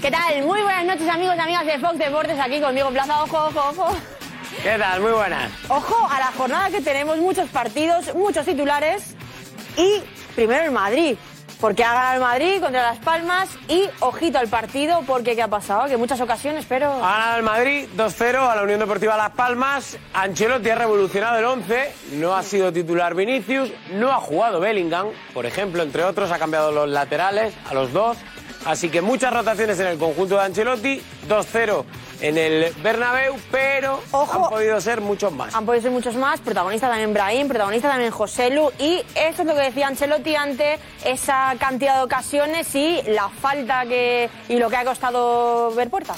¿Qué tal? Muy buenas noches amigos y amigas de Fox Deportes, aquí conmigo en Plaza, ojo, ojo, ojo. ¿Qué tal? Muy buenas. Ojo a la jornada que tenemos, muchos partidos, muchos titulares y primero el Madrid, porque ha ganado el Madrid contra Las Palmas y ojito al partido porque ¿qué ha pasado? Que en muchas ocasiones, pero... Ha ganado el Madrid 2-0 a la Unión Deportiva Las Palmas. Ancelotti ha revolucionado el 11. No ha sido titular Vinicius. No ha jugado Bellingham, por ejemplo, entre otros. Ha cambiado los laterales a los dos. Así que muchas rotaciones en el conjunto de Ancelotti. 2-0 en el Bernabéu, pero Ojo. han podido ser muchos más. Han podido ser muchos más, protagonista también Brahim, protagonista también Joselu y eso es lo que decía Ancelotti ante esa cantidad de ocasiones y la falta que y lo que ha costado ver puerta.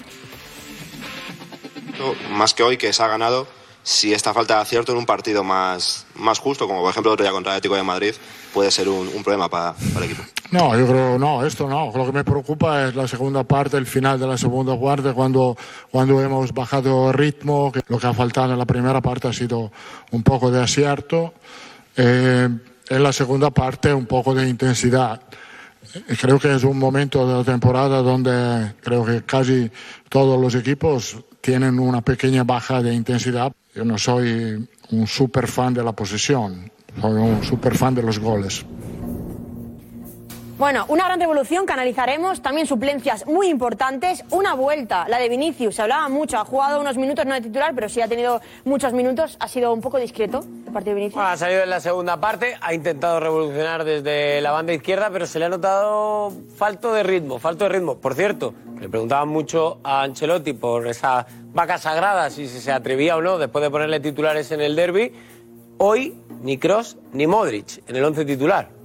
más que hoy que se ha ganado, si esta falta de acierto en un partido más, más justo, como por ejemplo el otro día contra el Atlético de Madrid, puede ser un, un problema para, para el equipo. No, yo creo, no, esto no. Lo que me preocupa es la segunda parte, el final de la segunda parte, cuando, cuando hemos bajado el ritmo, lo que ha faltado en la primera parte ha sido un poco de acierto. Eh, en la segunda parte un poco de intensidad. Eh, Creo que es un momento de la temporada donde creo que casi todos los equipos tienen una pequeña baja de intensidad. Yo no soy un super fan de la posesión, soy un super fan de los goles. Bueno, una gran revolución que analizaremos, también suplencias muy importantes, una vuelta, la de Vinicius, se hablaba mucho, ha jugado unos minutos no de titular, pero sí ha tenido muchos minutos, ha sido un poco discreto el partido de Vinicius. Ha salido en la segunda parte, ha intentado revolucionar desde la banda izquierda, pero se le ha notado falto de ritmo, falto de ritmo. Por cierto, le preguntaban mucho a Ancelotti por esa vaca sagrada, si se atrevía o no después de ponerle titulares en el derby. Hoy ni Cross ni Modric en el once titular.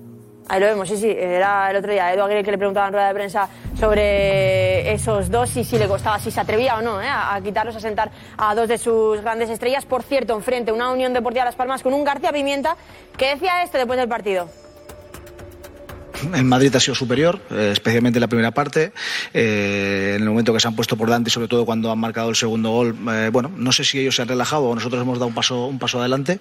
Ahí lo vemos, sí, sí, era el otro día Edu Aguirre que le preguntaba en rueda de prensa sobre esos dos y si le costaba, si se atrevía o no ¿eh? a, quitarlos, a sentar a dos de sus grandes estrellas. Por cierto, enfrente una Unión Deportiva Las Palmas con un García Pimienta que decía esto después del partido. En Madrid ha sido superior, eh, especialmente en la primera parte. Eh, en el momento que se han puesto por delante y sobre todo cuando han marcado el segundo gol, eh, bueno, no sé si ellos se han relajado o nosotros hemos dado un paso, un paso adelante,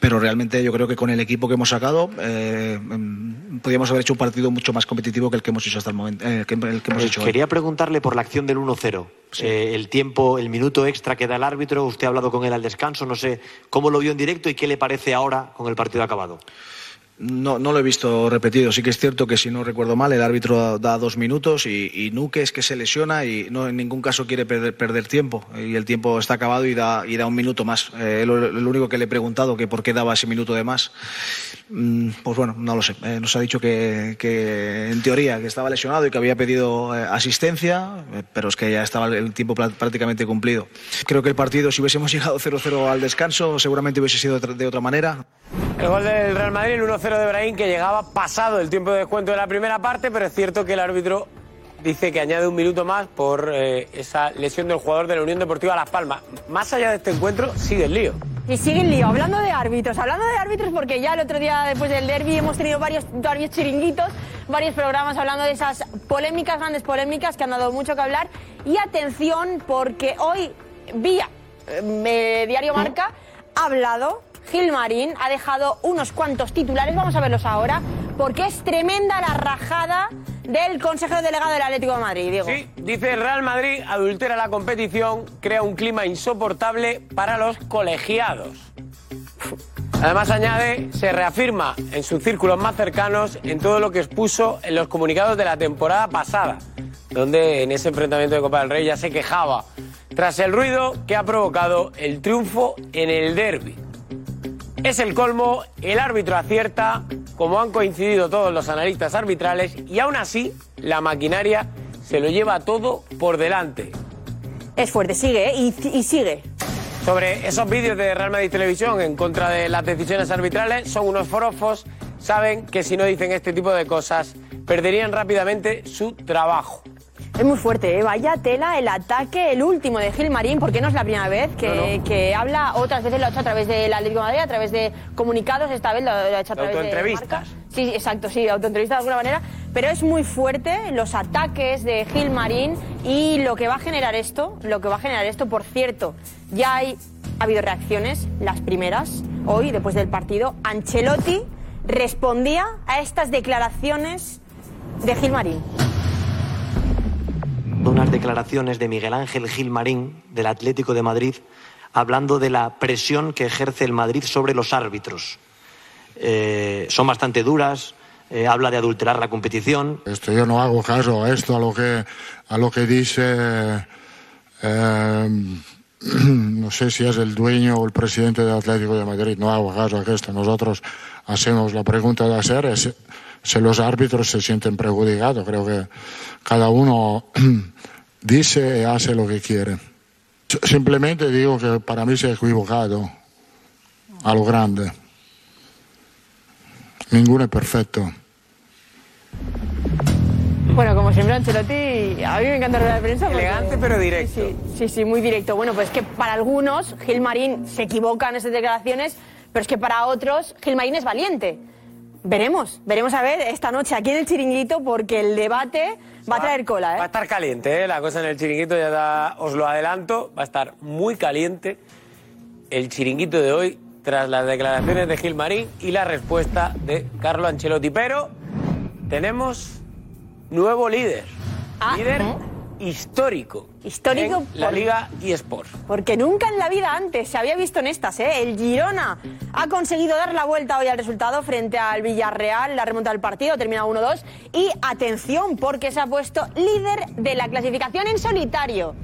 pero realmente yo creo que con el equipo que hemos sacado eh, mm, podríamos haber hecho un partido mucho más competitivo que el que hemos hecho hasta el momento, eh, que, el que hemos hecho hoy. Quería preguntarle por la acción del 1-0. Eh, el tiempo, el minuto extra que da el árbitro, usted ha hablado con él al descanso, no sé cómo lo vio en directo y qué le parece ahora con el partido acabado. No, no lo he visto repetido. Sí que es cierto que, si no recuerdo mal, el árbitro da dos minutos y, Nuque es que se lesiona y no en ningún caso quiere perder, perder tiempo. Y el tiempo está acabado y da, y da un minuto más. Eh, lo, único que le he preguntado, que por qué daba ese minuto de más, mm, pues bueno, no lo sé. Eh, nos ha dicho que, que, en teoría, que estaba lesionado y que había pedido eh, asistencia, eh, pero es que ya estaba el tiempo prácticamente cumplido. Creo que el partido, si hubiésemos llegado 0-0 al descanso, seguramente hubiese sido de otra manera. El gol del Real Madrid, el 1-0 de Brahim, que llegaba pasado el tiempo de descuento de la primera parte, pero es cierto que el árbitro dice que añade un minuto más por eh, esa lesión del jugador de la Unión Deportiva Las Palmas. Más allá de este encuentro, sigue el lío. Y sigue el lío, hablando de árbitros, hablando de árbitros porque ya el otro día después del derby hemos tenido varios, varios chiringuitos, varios programas hablando de esas polémicas, grandes polémicas que han dado mucho que hablar. Y atención porque hoy, vía eh, Diario Marca, ha hablado Gil Marín, ha dejado unos cuantos titulares, vamos a verlos ahora, porque es tremenda la rajada del consejero delegado del Atlético de Madrid. Sí, dice Real Madrid adultera la competición, crea un clima insoportable para los colegiados. Además añade, se reafirma en sus círculos más cercanos en todo lo que expuso en los comunicados de la temporada pasada, donde en ese enfrentamiento de Copa del Rey ya se quejaba tras el ruido que ha provocado el triunfo en el derby. Es el colmo, el árbitro acierta, como han coincidido todos los analistas arbitrales, y aún así la maquinaria se lo lleva todo por delante. Es fuerte, sigue, ¿eh? y, y sigue. Sobre esos vídeos de Real Madrid Televisión en contra de las decisiones arbitrales, son unos forofos, saben que si no dicen este tipo de cosas perderían rápidamente su trabajo. Es muy fuerte, ¿eh? vaya tela el ataque, el último de Gilmarín, porque no es la primera vez que, que habla, otras veces lo ha hecho a través del Atlético de Madrid, a través de comunicados, esta vez lo, lo ha hecho a De través de autoentrevistas. marcas. Sí, exacto, sí, autoentrevista de alguna manera, pero es muy fuerte los ataques de Gilmarín y lo que va a generar esto, lo que va a generar esto, por cierto, ya hay, ha habido reacciones, las primeras, hoy, después del partido, Ancelotti respondía a estas declaraciones de Gilmarín. Unas declaraciones de Miguel Ángel Gilmarín, del Atlético de Madrid, hablando de la presión que ejerce el Madrid sobre los árbitros. Eh, son bastante duras, eh, habla de adulterar la competición. Esto yo no hago caso a esto, a lo que, a lo que dice, eh, no sé si es el dueño o el presidente del Atlético de Madrid, no hago caso a esto. Nosotros hacemos la pregunta de hacer es si los árbitros se sienten perjudicados. Creo que cada uno dice y hace lo que quiere. Simplemente digo que para mí se ha equivocado a lo grande. Ninguno es perfecto. Bueno, como siempre, Ancelotti, a mí me encanta de prensa. porque- Elegante, pero directo. Sí, sí, sí, sí, muy directo. Bueno, pues que para algunos, Gilmarín se equivoca en esas declaraciones, pero es que para otros, Gilmarín es valiente. Veremos, veremos a ver esta noche aquí en el chiringuito, porque el debate va a traer cola, Va a ¿eh? estar caliente, ¿eh? la cosa en el chiringuito, ya da- os lo adelanto, va a estar muy caliente el chiringuito de hoy tras las declaraciones de Gilmarín y la respuesta de Carlo Ancelotti. Pero tenemos nuevo líder, Ah, líder ¿eh? Histórico, Histórico en la por- Liga eSports. Porque nunca en la vida antes se había visto en estas, ¿eh? El Girona ha conseguido dar la vuelta hoy al resultado frente al Villarreal, la remonta del partido, termina 1-2. Y atención, porque se ha puesto líder de la clasificación en solitario.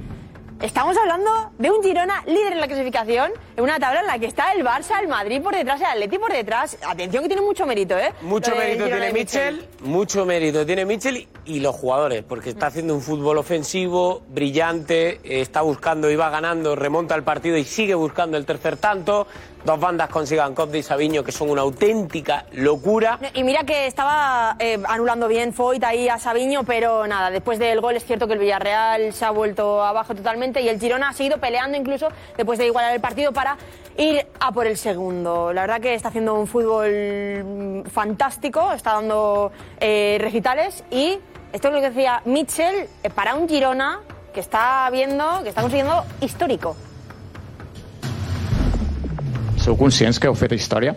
Estamos hablando de un Girona líder en la clasificación, en una tabla en la que está el Barça, el Madrid por detrás, el Atleti por detrás. Atención que tiene mucho mérito, ¿eh? Mucho mérito tiene de Mitchell, mucho mérito tiene Mitchell y, los jugadores, porque está haciendo un fútbol ofensivo, brillante, eh, está buscando y va ganando, remonta el partido y sigue buscando el tercer tanto. Dos bandas consigan Copde y Sabiño, que son una auténtica locura. Y mira que estaba eh, anulando bien Foyt ahí a Sabiño, pero nada, después del gol es cierto que el Villarreal se ha vuelto abajo totalmente y el Girona ha seguido peleando incluso después de igualar el partido para ir a por el segundo. La verdad que está haciendo un fútbol mm, fantástico, está dando eh, recitales y esto es lo que decía Mitchell, eh, para un Girona que está viendo, que está consiguiendo histórico. Sou conscients que heu fet història?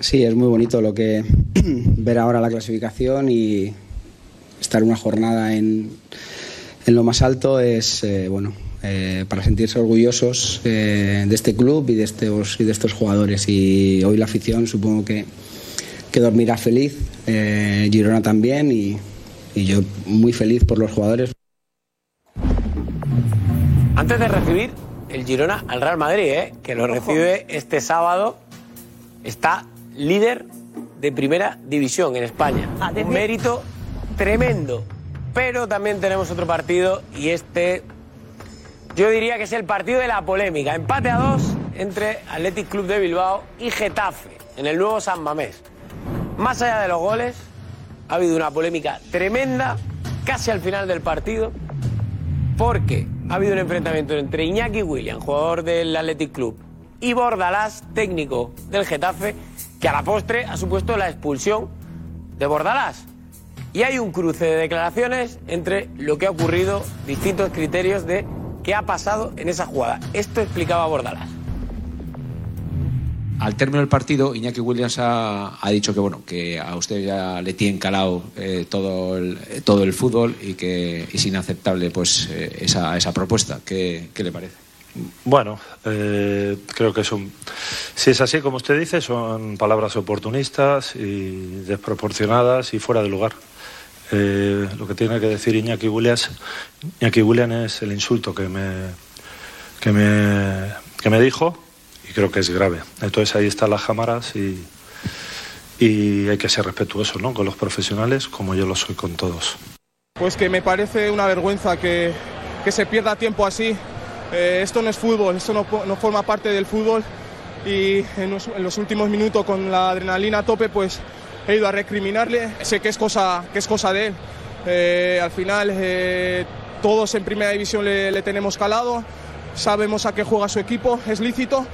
Sí, es muy bonito lo que ver ahora la clasificación y estar una jornada en, en lo más alto es eh, bueno eh, para sentirse orgullosos eh, de este club y de estos y de estos jugadores y hoy la afición supongo que, que dormirá feliz eh, Girona también y, y yo muy feliz por los jugadores Antes de recibir el Girona al Real Madrid, ¿eh? que lo recibe este sábado, está líder de primera división en España. Un mérito tremendo. Pero también tenemos otro partido y este yo diría que es el partido de la polémica. Empate a dos entre Athletic Club de Bilbao y Getafe en el nuevo San Mamés. Más allá de los goles, ha habido una polémica tremenda casi al final del partido porque ha habido un enfrentamiento entre Iñaki William, jugador del Athletic Club, y Bordalás, técnico del Getafe, que a la postre ha supuesto la expulsión de Bordalás. Y hay un cruce de declaraciones entre lo que ha ocurrido, distintos criterios de qué ha pasado en esa jugada. Esto explicaba Bordalás. Al término del partido, Iñaki Williams ha, dicho que bueno que a usted ya le tiene calado eh, todo, el, todo el fútbol y que es inaceptable pues eh, esa, esa propuesta. ¿Qué, qué le parece? Bueno, eh, creo que son, si es así como usted dice, son palabras oportunistas y desproporcionadas y fuera de lugar. Lo que tiene que decir Iñaki Williams, Iñaki Williams es el insulto que me, que me, que me dijo creo que es grave. Entonces ahí están las cámaras y, y hay que ser respetuoso ¿no? con los profesionales como yo lo soy con todos. Pues que me parece una vergüenza que, que se pierda tiempo así. Eh, esto no es fútbol, esto no, no, forma parte del fútbol y en los, en los, últimos minutos con la adrenalina a tope pues he ido a recriminarle. Sé que es cosa, que es cosa de él. Eh, al final, eh, todos en primera división le, le tenemos calado, sabemos a qué juega su equipo, es lícito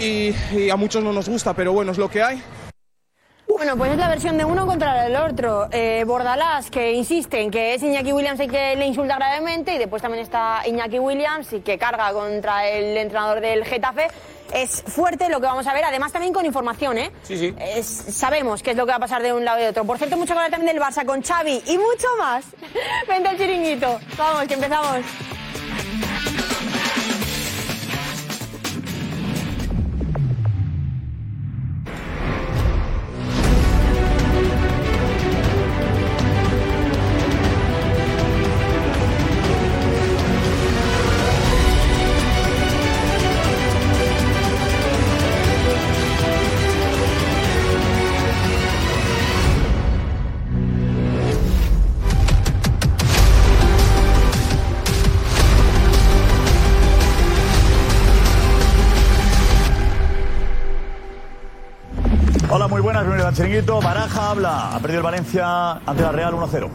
y, y a muchos no nos gusta, pero bueno, es lo que hay. Bueno, pues es la versión de uno contra el otro. Eh, Bordalás, que insiste en que es Iñaki Williams el que le insulta gravemente, y después también está Iñaki Williams y que carga contra el entrenador del Getafe. Es fuerte lo que vamos a ver, además también con información, ¿eh? Sí, sí. Es- sabemos qué es lo que va a pasar de un lado y de otro. Por cierto, mucho que hablar también del Barça con Xavi y mucho más. Vente al chiringuito. Vamos, que empezamos. Al chiringuito. Baraja habla. Ha perdido el Valencia ante la Real 1-0.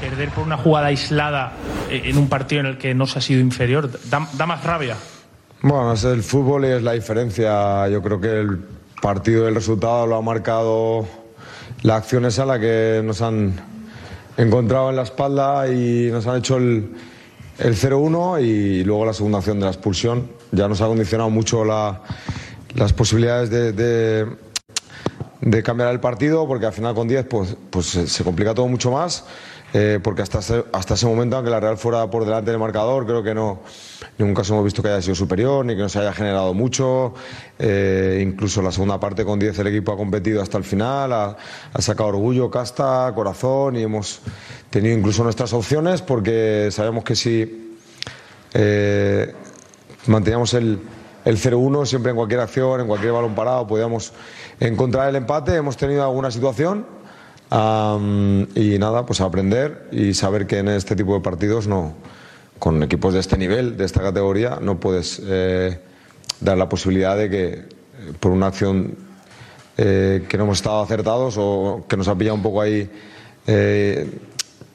Perder por una jugada aislada eh, en un partido en el que no se ha sido inferior da, da más rabia. Bueno, es el fútbol y es la diferencia. Yo creo que el partido el resultado lo ha marcado la acción esa la que nos han encontrado en la espalda y nos han hecho el, el 0-1 y luego la segunda acción de la expulsión. Ya nos ha condicionado mucho la- las posibilidades de, de- cambiar el partido porque al final con 10 pues, pues se se complica todo mucho más eh, porque hasta ese, hasta ese momento aunque la Real fuera por delante del marcador creo que no en ningún caso hemos visto que haya sido superior ni que nos haya generado mucho. Eh, incluso la segunda parte con 10 el equipo ha competido hasta el final ha, ha sacado orgullo, casta, corazón y hemos tenido incluso nuestras opciones porque sabemos que si eh, manteníamos el, el 0-1 siempre en cualquier acción, en cualquier balón parado, podíamos encontrar el empate. Hemos tenido alguna situación y nada, pues aprender y saber que en este tipo de partidos no, con equipos de este nivel, de esta categoría, no puedes eh, dar la posibilidad de que eh, por una acción eh, que no hemos estado acertados o que nos ha pillado un poco ahí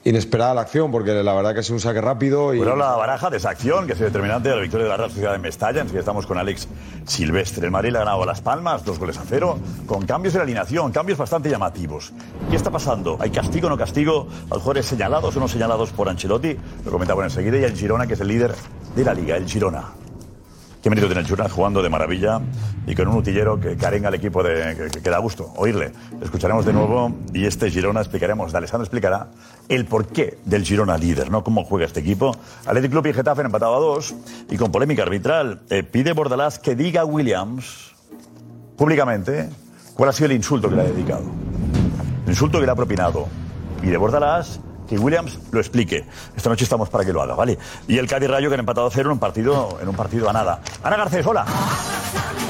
inesperada la acción, porque la verdad que ha sido un saque rápido y... Pero la baraja de esa acción que sido determinante de la victoria de la Real Sociedad en Mestalla. Enseguida estamos con Alex Silvestre. El Madrid ha ganado Las Palmas, dos goles a cero, con cambios en la alineación, cambios bastante llamativos. ¿Qué está pasando? ¿Hay castigo o no castigo a los jugadores señalados o no señalados por Ancelotti? Lo comentamos enseguida. Y el Girona, que es el líder de la Liga, el Girona. Qué mérito tiene Girona jugando de maravilla y con un utillero que carenga al equipo de, que, que- que da gusto oírle. Le escucharemos de nuevo y este Girona explicaremos, de Alessandro explicará el porqué del Girona líder, ¿no? Cómo juega este equipo. Athletic Club y Getafe empatado a dos y con polémica arbitral. Eh, pide Bordalás que diga a Williams públicamente cuál ha sido el insulto que le ha dedicado. El insulto que le ha propinado. Pide Bordalás que Williams lo explique. Esta noche estamos para que lo haga, ¿vale? Y el Cádiz Rayo que han empatado a cero en un partido, en un partido a nada. Ana Garcés, hola.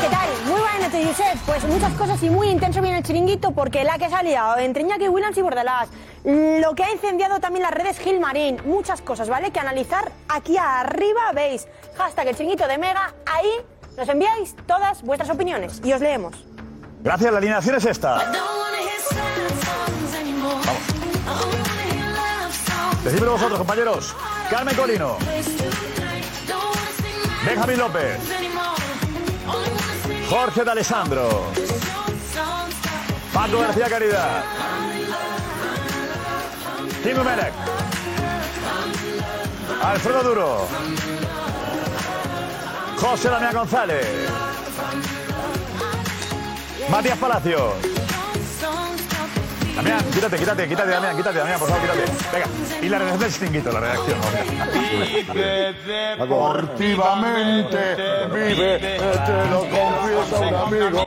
¿Qué tal? Muy buenas noches, Josep. Pues muchas cosas y muy intenso viene el chiringuito porque la que se ha liado entre Iñaki Williams y Bordalás. Lo que ha incendiado también las redes Gilmarín. Muchas cosas, ¿vale? Que analizar aquí arriba veis. Hashtag el chiringuito de Mega. Ahí nos enviáis todas vuestras opiniones y os leemos. Gracias, la alineación es esta. Decídmelo vosotros, compañeros. Carmen Colino. Benjamín López. Jorge de Alessandro. Paco García Caridad. Kim Melec. Alfredo Duro. José Damián González. Matías Palacios. Damián, quítate, quítate, quítate, Damián, quítate, Damián, por favor, quítate. Venga, y la redacción del distinguito, la redacción. Deportivamente vive, te lo confiesa un amigo.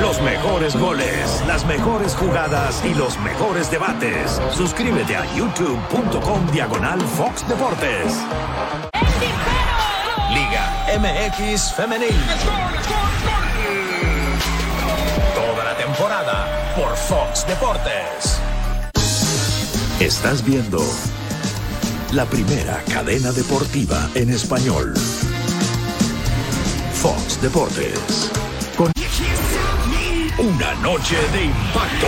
Los mejores goles, las mejores jugadas y los mejores debates. Suscríbete a youtube.com diagonal Fox Deportes. Liga MX Femenil. Toda la temporada por Fox Deportes. Estás viendo la primera cadena deportiva en español. Fox Deportes. Una noche de impacto.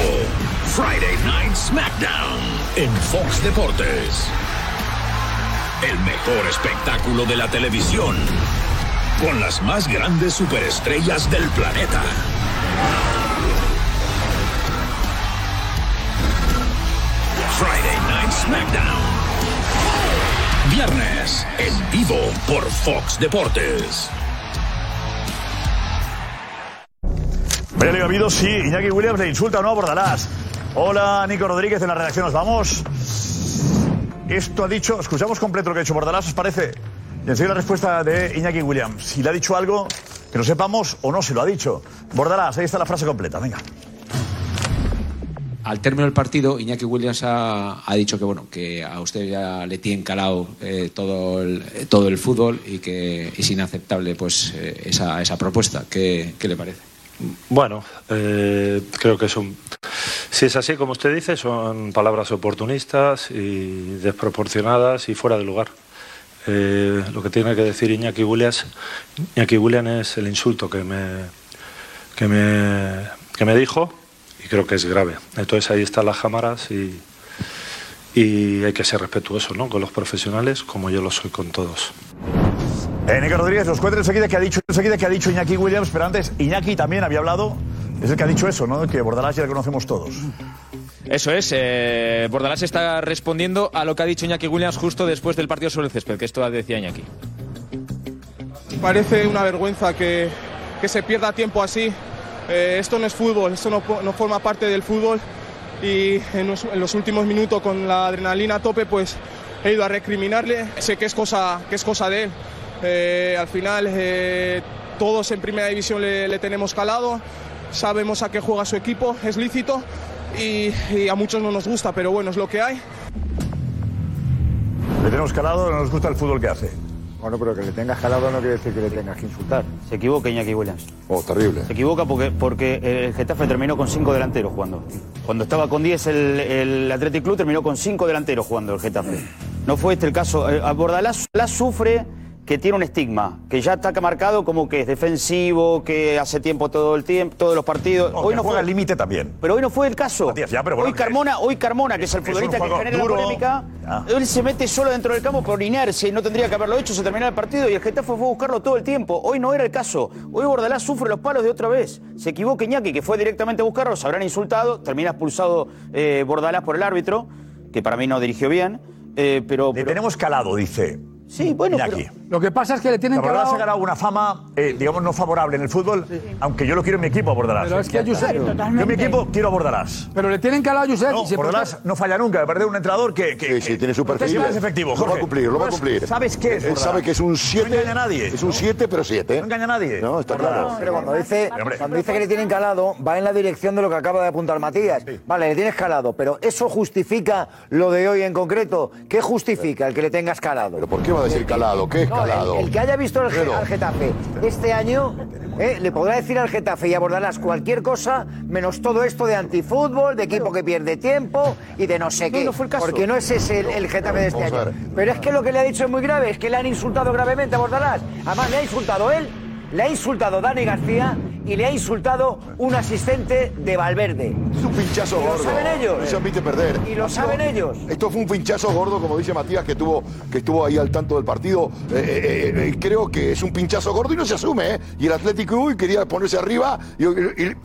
Friday Night SmackDown en Fox Deportes. El mejor espectáculo de la televisión. Con las más grandes superestrellas del planeta. Friday Night SmackDown. Viernes en vivo por Fox Deportes. Vaya Liga habido, sí, Iñaki Williams le insulta o no a Bordalás. Hola, Nico Rodríguez, de la redacción nos vamos. Esto ha dicho, escuchamos completo lo que ha dicho Bordalás, ¿os parece? Y enseguida la respuesta de Iñaki Williams. Si le ha dicho algo que no sepamos o no se lo ha dicho. Bordalás, ahí está la frase completa, venga. Al término del partido, Iñaki Williams ha, dicho que bueno que a usted ya le tiene calado eh, todo, el, todo el fútbol y que es inaceptable pues eh, esa, esa propuesta. ¿Qué, qué le parece? Bueno, eh, creo que son. Si es así como usted dice, son palabras oportunistas y desproporcionadas y fuera de lugar. Eh, lo que tiene que decir Iñaki Williams, Iñaki Williams es el insulto que me, que me, que me dijo y creo que es grave. Entonces ahí están las cámaras y, y hay que ser respetuoso ¿no? con los profesionales como yo lo soy con todos. Eh, Nico Rodríguez, os cuento enseguida que ha dicho, enseguida que ha dicho Iñaki Williams, pero antes Iñaki también había hablado, es el que ha dicho eso, ¿no? Que Bordalás ya lo conocemos todos. Eso es, eh, Bordalás está respondiendo a lo que ha dicho Iñaki Williams justo después del partido sobre el césped, que esto decía Iñaki. Parece una vergüenza que, que se pierda tiempo así. Eh, esto no es fútbol, esto no, no forma parte del fútbol. Y en los, en los últimos minutos con la adrenalina a tope, pues he ido a recriminarle. Sé que es cosa, que es cosa de él. Eh, al final, eh, todos en primera división le, le tenemos calado. Sabemos a qué juega su equipo, es lícito. Y, y a muchos no nos gusta, pero bueno, es lo que hay. Le tenemos calado, no nos gusta el fútbol que hace. Bueno, pero que le tengas calado no quiere decir que le tengas que insultar. Se equivoca Iñaki Williams. Oh, terrible. Se equivoca porque, porque el Getafe terminó con cinco delanteros jugando. Cuando estaba con 10 el, el Athletic Club terminó con cinco delanteros jugando el Getafe. No fue este el caso. Eh, Bordalás la sufre que tiene un estigma, que ya está marcado como que es defensivo, que hace tiempo todo el tiempo, todos los partidos. hoy no juega al límite también. Pero hoy no fue el caso. Matías, ya, pero bueno, hoy Carmona, hoy Carmona, que es el es un futbolista que juego genera duro. la polémica, Ya. él se mete solo dentro del campo por inercia y no tendría que haberlo hecho, se terminaba el partido y el Getafe fue a buscarlo todo el tiempo. Hoy no era el caso. Hoy Bordalás sufre los palos de otra vez. Se equivoca Iñaki, que fue directamente a buscarlo, se habrán insultado, termina expulsado eh, Bordalás por el árbitro, que para mí no dirigió bien. eh, pero, Le tenemos calado, dice. Sí, bueno, Iñaki. Lo que pasa es que le tienen Que ha ganado una fama, eh, digamos, no favorable en el fútbol, aunque yo lo quiero en mi equipo a Bordalás. Pero es que, Josep, Yo en mi equipo quiero a Bordalás. Pero le tienen calado a Josep. No, y se Bordalás no falla nunca, me parece un entrenador que, que, Sí, sí, tiene su perfil. es efectivo, Lo va a Jorge. cumplir, lo va a Pues, cumplir. ¿Sabes qué es Él sabe que es un 7. No engaña a nadie. Es un 7, pero 7. No engaña a nadie. No, está claro. Pero cuando dice, Pero, hombre. cuando dice que le tienen calado, va en la dirección de lo que acaba de apuntar Matías. Vale, le tienes calado, pero ¿eso justifica lo de hoy en concreto? ¿Qué justifica el que le tengas calado? ¿Pero por qué va a decir calado? ¿Qué es No, el- calado? El, que haya visto al, Getafe este año, eh, le podrá decir al Getafe y abordarás cualquier cosa, menos todo esto de antifútbol, de equipo que pierde tiempo y de no sé qué. no fue el caso. Porque no es ese el, el Getafe de este año. Pero es que lo que le ha dicho es muy grave, es que le han insultado gravemente a Bordalás. Además, le ha insultado él, le ha insultado Dani García y le ha insultado un asistente de Valverde. Es un pinchazo Y lo gordo. saben ellos. No se perder. Y lo saben ellos. Esto fue un pinchazo gordo, como dice Matías, que tuvo, que estuvo ahí al tanto del partido. Eh, eh, eh, creo que es un pinchazo gordo y no se asume, ¿eh? Y el Atlético hoy quería ponerse arriba y, y- y-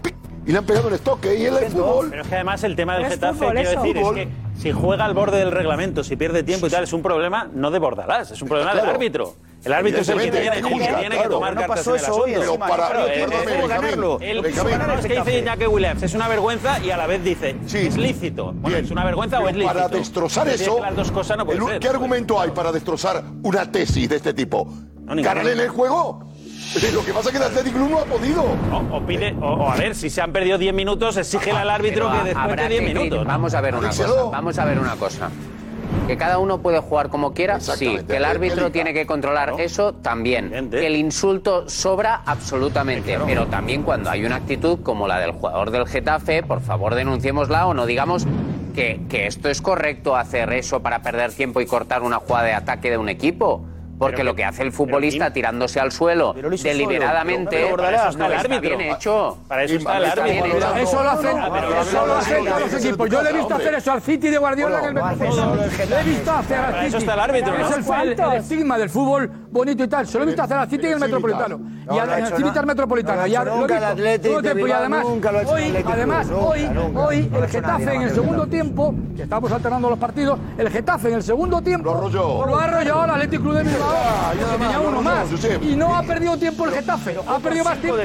y le han pegado el estoque. Y él es fútbol. Pero es que además el tema del Getafe, fútbol, quiero eso. decir, Fútbol. es que si juega al borde del reglamento, si pierde tiempo y tal, es un problema no de Bordalás, es un problema del Claro. árbitro. El árbitro es el que tiene, el que juzga, tiene que claro. tomar Pero no cartas pasó en el asunto. Pero para- Pero, eh, eh, ganarlo. El es que dice Iñaki Williams, es una vergüenza y a la vez dice, es lícito. Bueno, ¿es una vergüenza o Pero es lícito? Para destrozar eso, que las dos cosas no pueden el- ser. ¿qué argumento hay para destrozar una tesis de este tipo? ¿Ganarle en el juego? Lo que pasa es que el Athletic Club no ha podido. O, o pide, o, o a ver, si se han perdido 10 minutos, exígele al árbitro Pero que después habrá de 10 que- minutos. ¿no? Vamos a ver una cosa. Vamos a ver una cosa. Que cada uno puede jugar como quiera, sí. Que el árbitro tiene que controlar eso también. Que el insulto sobra absolutamente. Pero también cuando hay una actitud como la del jugador del Getafe, por favor denunciémosla o no digamos que, que esto es correcto hacer eso para perder tiempo y cortar una jugada de ataque de un equipo. Porque lo que hace el futbolista tirándose al suelo deliberadamente Pero, pero para eso está el está árbitro. bien hecho. Para eso está el árbitro. Eso lo hacen, eso lo hacen los equipos. Yo le he visto hacer eso al City de Guardiola en el Metropolitano. Le he visto hacer al City. eso está el árbitro, Es el, el, el estigma del fútbol bonito y tal. Se lo he visto hacer al City en el Metropolitano. No, Y al Civitas. Metropolitano. Y además, hoy, además, hoy, hoy el Getafe en el segundo tiempo, que estamos alternando los partidos, el Getafe en el segundo tiempo lo ha arrollado al Atlético Club de Bilbao. Porque tenía uno más. Y no ha perdido tiempo el Getafe. Ha perdido más tiempo.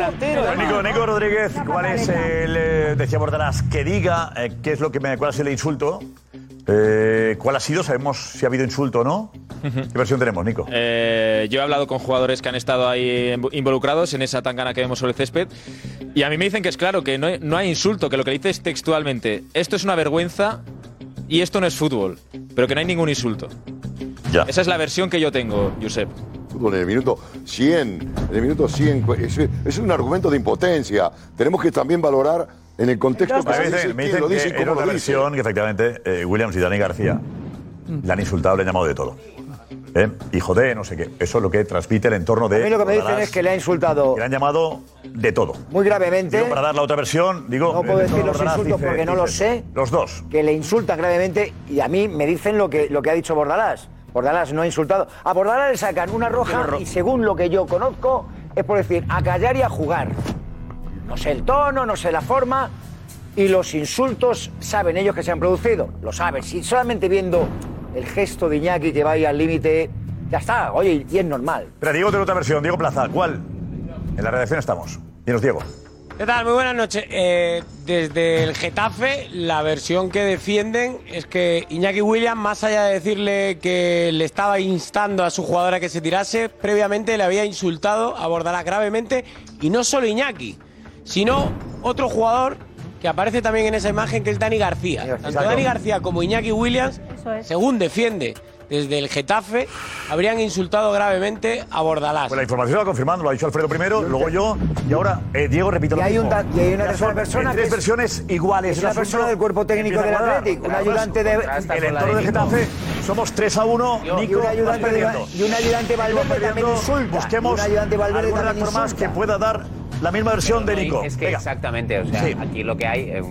Nico, Nico Rodríguez, ¿cuál es el, eh, decía Bordalás, que diga eh, qué es lo que me, cuál es el insulto? Eh, ¿Cuál ha sido? ¿Sabemos si ha habido insulto o no? ¿Qué versión tenemos, Nico? Eh, yo he hablado con jugadores que han estado ahí invo- involucrados en esa tangana que vemos sobre el césped y a mí me dicen que es claro, que no hay, no hay insulto, que lo que dice es textualmente, esto es una vergüenza y esto no es fútbol, pero que no hay ningún insulto. Esa es la versión que yo tengo, Josep. Fútbol en el minuto 100, en el minuto 100, es, es un argumento de impotencia. Tenemos que también valorar en el contexto que Me se dice, dicen, me dicen lo dice que y era una lo dice. versión que efectivamente eh, Williams y Dani García le han insultado, le han llamado de todo. ¿Eh? Hijo de, no sé qué. Eso es lo que transmite el entorno de. A mí lo que me dicen es que le ha insultado que le han llamado de todo. muy gravemente. Digo, para dar la otra versión, digo. No puedo el decir los Bordalás insultos dice- porque no dice- los sé. Los dos. Que le insultan gravemente y a mí me dicen lo que, lo que ha dicho Bordalás. Bordalás no ha insultado. A Bordalás le sacan una roja y según lo que yo conozco es por decir a callar y a jugar. No sé el tono, no sé la forma y los insultos saben ellos que se han producido. Lo saben. Si solamente viendo el gesto de Iñaki que va ahí al límite, ya está. Oye, y es normal. Pero Diego tiene otra versión. Diego Plaza, ¿cuál? En la redacción estamos. Dinos, Diego. ¿Qué tal? Muy buenas noches. Eh, desde el Getafe, la versión que defienden es que Iñaki Williams, más allá de decirle que le estaba instando a su jugadora que se tirase, previamente le había insultado, abordará gravemente, y no solo Iñaki, sino otro jugador que aparece también en esa imagen, que es Dani García. Tanto. Dani García como Iñaki Williams, según defiende desde el Getafe, habrían insultado gravemente a Bordalás. Pues la información la confirmando, lo ha dicho Alfredo primero, luego yo, y ahora eh, Diego repite lo Y hay, mismo. un ta- y hay una tercera persona que tres es- versiones iguales. Es asunto persona del cuerpo técnico del. Atlético, un ayudante de- El entorno de Getafe somos 3 a 1. Y un Nico, ayudante y un ayudante Valverde también insulta. Busquemos Y un ayudante Valverde algún también más insulta. que pueda dar la misma versión de Nico. Es que Venga. exactamente, o sea, Sí. aquí lo que hay, eh,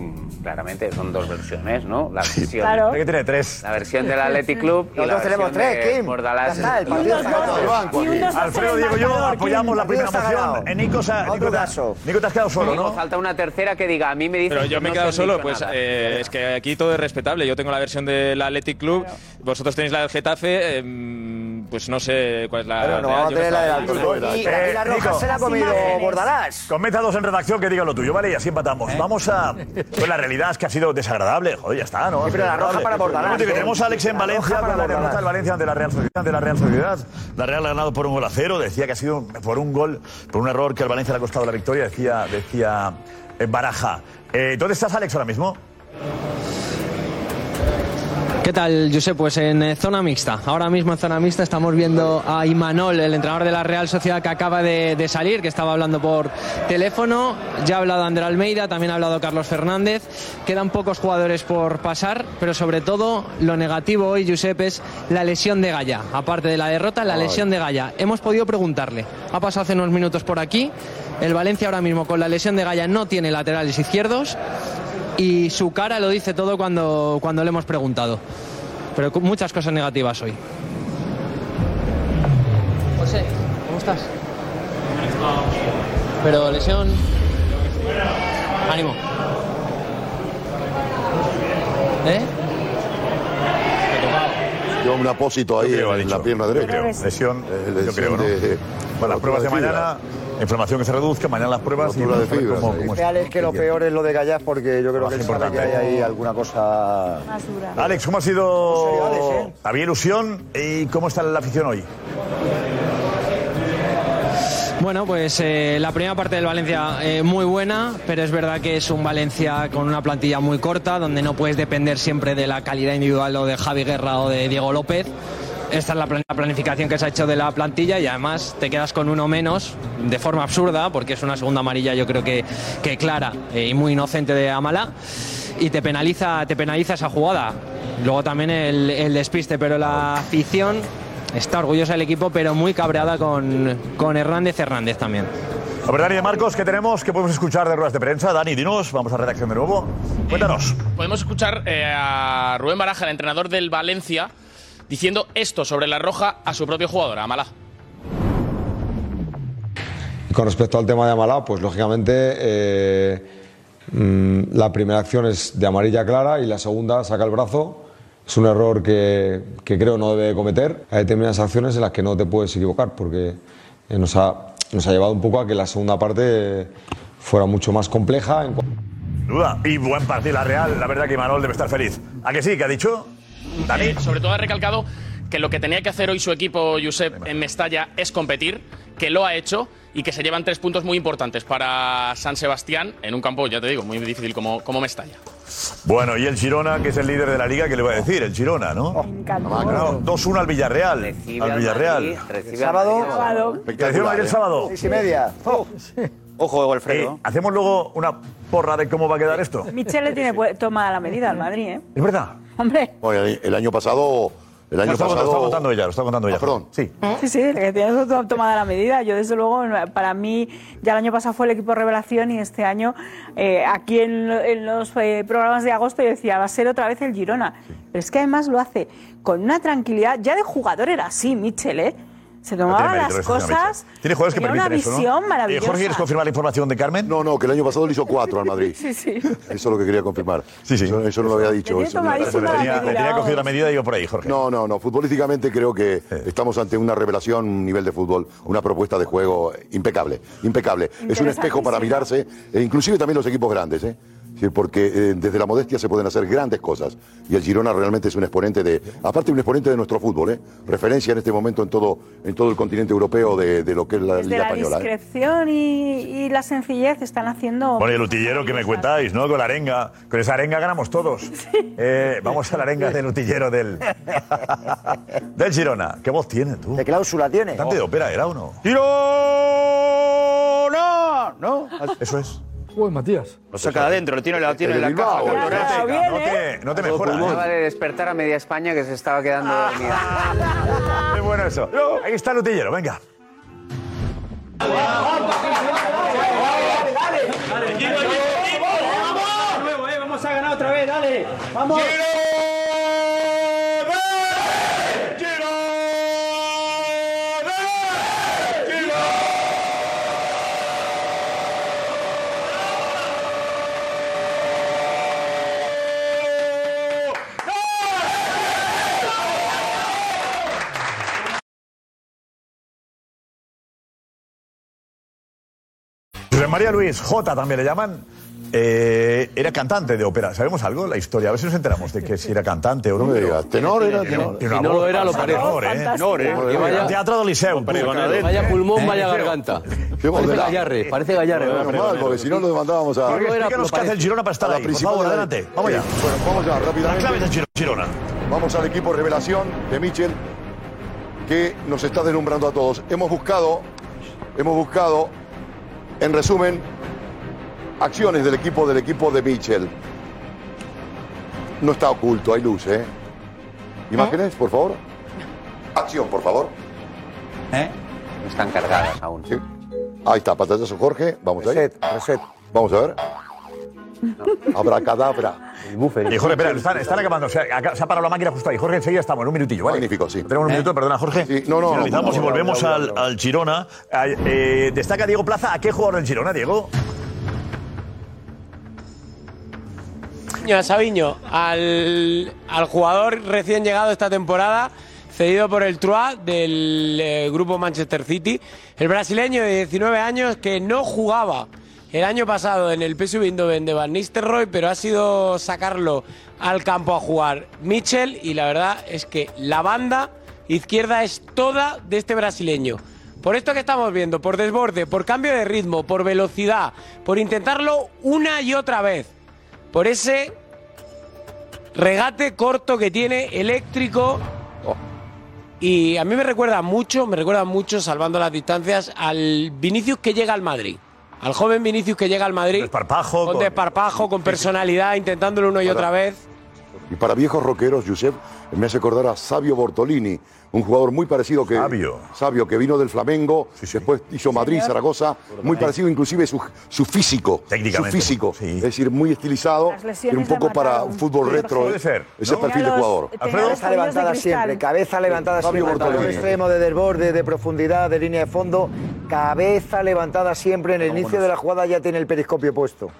claramente son dos versiones, ¿no? La versión, Claro. Hay que tener tres. La versión del Athletic Club y la Nosotros tenemos tres, de Kim. Bordalás. Ya está, el partido está ganado. Alfredo, Diego y yo apoyamos la primera moción. Eh, Nico, se ha- Otro Nico, te- caso. Nico, te has quedado solo, ¿no? falta una tercera que diga, a mí me dicen Pero yo que me he quedado solo, pues eh, es que aquí todo es respetable. Yo tengo la versión del Athletic Club, vosotros tenéis la del Getafe, em, pues no sé cuál es la. Claro, no vamos a tener la del Alto. Y, y la roja Nico. se la ha comido Bordalás. Comenta dos en redacción que digan lo tuyo, ¿vale? Y así empatamos. Vamos a. Pues la realidad es que ha sido desagradable. Joder, ya está, ¿no? Sí, pero la roja para Bordalás, que ¿eh? Tenemos a Alex en La Valencia. roja para la derrota del Valencia ante la Real Sociedad. De la Real Sociedad. La Real ha ganado por un gol a cero. Decía que ha sido por un gol, por un error que al Valencia le ha costado la victoria. Decía, decía eh, Baraja. Eh, ¿Dónde estás, Alex, ahora mismo? ¿Qué tal, Josep? Pues en eh, zona mixta. Ahora mismo en zona mixta estamos viendo a Imanol, el entrenador de la Real Sociedad que acaba de, de salir, que estaba hablando por teléfono. Ya ha hablado Ander Almeida, también ha hablado Carlos Fernández. Quedan pocos jugadores por pasar, pero sobre todo lo negativo hoy, Josep, es la lesión de Gaya. Aparte de la derrota, la lesión de Gaya. Hemos podido preguntarle. Ha pasado hace unos minutos por aquí. El Valencia ahora mismo con la lesión de Gaya no tiene laterales izquierdos y su cara lo dice todo cuando, cuando le hemos preguntado. Pero muchas cosas negativas hoy. José, ¿cómo estás? Pero lesión. Ánimo. ¿Eh? Lleva un apósito ahí Yo creo, en dicho. la pierna Yo derecha. creo. Lesión, Eh, yo creo, ¿no? de- Bueno, las pruebas de mañana, inflamación que se reduzca, mañana las pruebas y Rotura de vamos a ver fibras cómo, ahí. cómo Real es que lo peor es lo de Gallas porque yo creo que él sabe que hay ahí alguna cosa. Alex, ¿cómo ha sido? Había ilusión y cómo está la afición hoy. Bueno, pues eh, la primera parte del Valencia eh, muy buena, pero es verdad que es un Valencia con una plantilla muy corta, donde no puedes depender siempre de la calidad individual o de Javi Guerra o de Diego López. Esta es la plan- la planificación que se ha hecho de la plantilla y además te quedas con uno menos de forma absurda, porque es una segunda amarilla yo creo que, que clara eh, y muy inocente de Amala y te penaliza, te penaliza esa jugada. Luego también el, el despiste, pero la afición está orgullosa del equipo, pero muy cabreada con, con Hernández Hernández también. A ver, Dani de Marcos, ¿qué tenemos? ¿Qué podemos escuchar de ruedas de prensa? Dani, dinos, vamos a redacción de nuevo. Cuéntanos. Podemos escuchar eh, a Rubén Baraja, el entrenador del Valencia, diciendo esto sobre la roja a su propio jugador, a Malá. Con respecto al tema de Amalá, pues lógicamente eh, mm, la primera acción es de amarilla clara y la segunda saca el brazo. Es un error que, que creo no debe cometer. Hay determinadas acciones en las que no te puedes equivocar porque eh, nos, ha, nos ha llevado un poco a que la segunda parte fuera mucho más compleja. En... Duda. Y buen partido la Real. La verdad que Manol debe estar feliz. ¿A que sí? ¿Qué ha dicho? Dani. Eh, sobre todo ha recalcado que lo que tenía que hacer hoy su equipo, Josep, en Mestalla es competir, que lo ha hecho y que se llevan tres puntos muy importantes para San Sebastián en un campo, ya te digo, muy difícil como, como Mestalla. Bueno, y el Girona, que es el líder de la liga, ¿qué le voy a decir? El Girona, ¿no? Ha ganado 2-1 al Villarreal. al Villarreal. Sábado. Recibe Madrid el sábado. Seis y media. Ojo, Alfredo. Eh, Hacemos luego una porra de cómo va a quedar esto. Michel le tiene tomada la medida al Madrid, ¿eh? Es verdad. Hombre. Bueno, el año pasado. El año Lo está- lo pasado. está contando ella, lo está contando ella. Ah, perdón. Sí. Sí, sí, el que tiene to- tomada la medida. Yo, desde luego, para mí, ya el año pasado fue el equipo revelación y este año, eh, aquí en los eh, programas de agosto, yo decía, va a ser otra vez el Girona. Pero es que además lo hace con una tranquilidad. Ya de jugador era así, Michel, ¿eh? Se No tomaba tiene las eso, cosas. Tiene jugadores que tenía permiten una eso, ¿no? visión Eh, maravillosa. Jorge, ¿quieres confirmar la información de Carmen? No, no, que el año pasado le hizo cuatro al Madrid. Sí, sí. Eso es lo que quería confirmar. Sí, sí. Eso, eso no lo había dicho. Eso no- la Tenía, medida, tenía cogido la medida y yo por ahí, Jorge. No, no, no. Futbolísticamente creo que estamos ante una revelación, un nivel de fútbol, una propuesta de juego impecable, impecable. Es un espejo para mirarse, e inclusive también los equipos grandes, ¿eh? Sí, porque eh, desde la modestia se pueden hacer grandes cosas. Y el Girona realmente es un exponente de, aparte un exponente de nuestro fútbol, ¿eh? Referencia en este momento en todo, en todo el continente europeo de, de lo que es la Desde Liga la Española. ¿eh? discreción y, y la sencillez están haciendo. Bueno, y el utillero que me cuentáis, ¿no? Con la arenga. Con esa arenga ganamos todos. Eh, vamos a la arenga del utillero del. del Girona. ¿Qué voz tiene tú? ¿Qué cláusula tiene? ¿Cantante de ópera era o no? ¡Girona! ¿No? Eso es. Uy, Matías. Lo saca de adentro, lo tiene, lo tiene El en la Bilbao, caja. Bilbao. No te, no te mejoras. Acaba de despertar a media España que se estaba quedando dormida. Qué bueno eso. Ahí está el utillero, venga. Vamos a ganar otra vez, dale. Vamos. María Luis J también le llaman. eh, era cantante de ópera. ¿Sabemos algo? La historia. A ver si nos enteramos de que si era cantante o no. Digas, tenor era, tenor. Si no lo era, lo parece. Tenor, ¿eh? Tenor, ¿eh? Vaya- Teatro del Liceo. Vaya pulmón, vaya garganta. Qué Parece. Gallarre, parece Gallarre. Menos mal, porque si no lo mandábamos a. Explícanos qué hace el Girona para estar a la ahí. Por principal favor, de- adelante. Vamos allá. Bueno, vamos ya, Las rápidamente. claves del Giro- Girona. Vamos al equipo revelación de Michel que nos está deslumbrando a todos. Hemos buscado, hemos buscado, en resumen, acciones del equipo del equipo de Michel. No está oculto, hay luz, ¿eh? Imágenes, por favor. Acción, por favor. No están cargadas aún. Sí. Ahí está, pantallazo Jorge. Vamos ahí. Reset, reset. Vamos a ver. Abracadabra. Y Jorge, espera, están, están acabando. O sea, acá- se ha parado la máquina justo ahí. Jorge, enseguida estamos, en un minutillo, ¿vale? Magnífico, sí. Tenemos un minuto, perdona, Jorge. Sí, no, no, Finalizamos no, no, y volvemos no, no, al, no, no. al Girona. Eh, destaca Diego Plaza. ¿A qué jugador del Girona, Diego? a Sabiño, al, al jugador recién llegado esta temporada, cedido por el Troyes del eh, grupo Manchester City. El brasileño de 19 años que no jugaba el año pasado en el PSV Eindhoven de Van Nistelrooy, pero ha sido sacarlo al campo a jugar Mitchell y la verdad es que la banda izquierda es toda de este brasileño. Por esto que estamos viendo, por desborde, por cambio de ritmo, por velocidad, por intentarlo una y otra vez, por ese regate corto que tiene eléctrico. Y a mí me recuerda mucho, me recuerda mucho, salvando las distancias, al Vinicius que llega al Madrid. Al joven Vinicius que llega al Madrid. Desparpajo. Con desparpajo, con personalidad, intentándolo una y Para- otra vez. Y para viejos rockeros, Josep, me hace acordar a Sabio Bortolini, un jugador muy parecido que. Sabio. Sabio, que vino del Flamengo, después hizo Madrid, Señor. Zaragoza, muy parecido inclusive su, su físico. Técnicamente, Su físico. Es decir, muy estilizado, y un poco para un fútbol Puede retro. ser. Ese perfil de jugador. Cabeza levantada siempre, cabeza levantada siempre. Bortolini. extremo de desborde, de profundidad, de línea de fondo. Cabeza levantada siempre. En el inicio de la jugada ya tiene el periscopio puesto.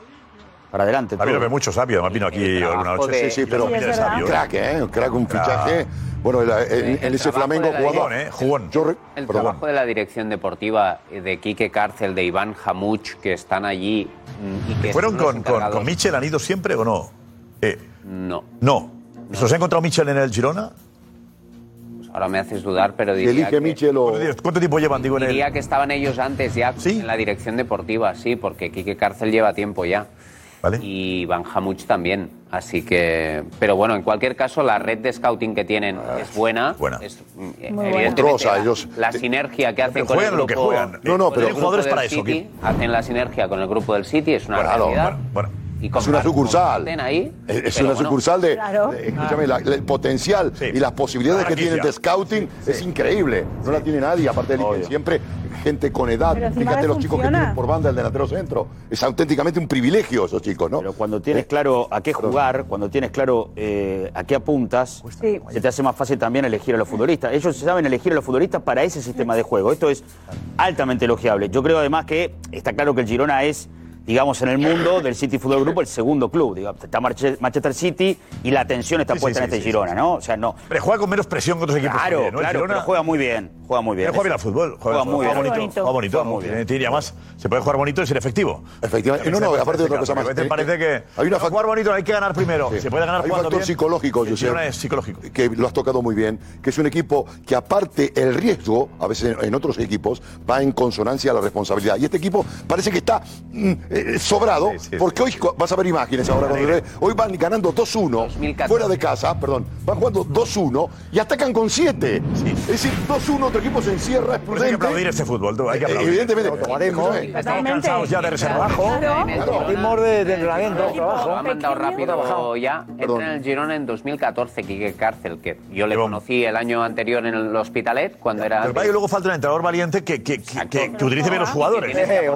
Para adelante. A mí lo ve mucho sabio, además vino aquí alguna noche. Sí, sí, pero Sí, es verdad. un crack, ¿eh? Un crack, un fichaje. Bueno, en, la- en- en El ese Flamengo de dirección- ¿eh? Jugón. El perdón. trabajo de la dirección deportiva eh, de Quique Cárcel, de Iván Jamuch, que están allí mm, y que ¿Fueron con, con, con Michel? ¿Han ido siempre o no? Eh, No. no. ¿Se ha encontrado Michel en el Girona? Ahora me haces dudar, pero diría elige que, Michel o... ¿Cuánto tiempo llevan, digo, en el...? diría que estaban ellos antes ya en la dirección deportiva, sí, porque Quique Cárcel lleva tiempo ya. Y Iván Jamuch también. Así que, pero bueno, en cualquier caso, la red de scouting que tienen es buena. Es, mm, buena. evidentemente, Monstruosa, la, ellos- la sinergia que hacen con juegan el lo que grupo, juegan. No, no, pero- el grupo jugadores del para eso, City, hacen la sinergia con el grupo del City, es una Claro, realidad. bueno, Y Es una sucursal. ahí, Es, una bueno. sucursal de, Claro. de- escúchame, la- la- el potencial y las posibilidades La que tienen de scouting es increíble. No la tiene nadie, aparte eligen siempre gente con edad. Pero Fíjate los chicos que tienen por banda el delantero centro. Es auténticamente un privilegio esos chicos, ¿no? Pero cuando tienes claro a qué jugar, cuando tienes claro eh, a qué apuntas, se te hace más fácil también elegir a los futbolistas. Ellos saben elegir a los futbolistas para ese sistema de juego. Esto es altamente elogiable. Yo creo además que está claro que el Girona es digamos, en el mundo del City Fútbol Grupo, el segundo club. Digo, está Manchester City y la atención está Sí, puesta sí, en este sí, Girona, ¿no? O sea, no. Pero juega con menos presión que otros equipos. Claro, también, ¿no? Claro, Girona- pero juega muy bien. Juega muy bien. Él juega bien al fútbol. Juega, Juega muy juega bien. bonito. Juega bonito. Juega muy bien. Tiene- además, se puede jugar bonito y ser efectivo. Efectivamente. No, no, aparte de otra cosa más. Veces parece que Hay una jugar bonito hay que ganar primero. Sí. Se puede ganar Hay un factor bien. psicológico, Josep, Girona es psicológico. que lo has tocado muy bien, que es un equipo que aparte el riesgo, a veces en otros equipos, va en consonancia a la responsabilidad. Y este equipo parece que está mm, eh, sobrado, porque hoy vas a ver imágenes ahora, cuando hoy van ganando 2-1, fuera de casa, perdón, van jugando 2-1 y atacan con 7. Es decir, 2-1, otro equipo se encierra, es eso hay que prudente. aplaudir este fútbol. Hay que Eh, aplaudir. evidentemente. Automatismo. Escúchame, Estamos cansados ya de reservajo. Ritmo de, de entrenamiento, Lo trabajo. ha mandado rápido ya. Entra en el Girona en 2014, Quique Cárcel, que yo le conocí el año anterior en el Hospitalet, cuando era... Pero luego falta un entrenador valiente que, que, que, que- que utilice bien los jugadores. Que lo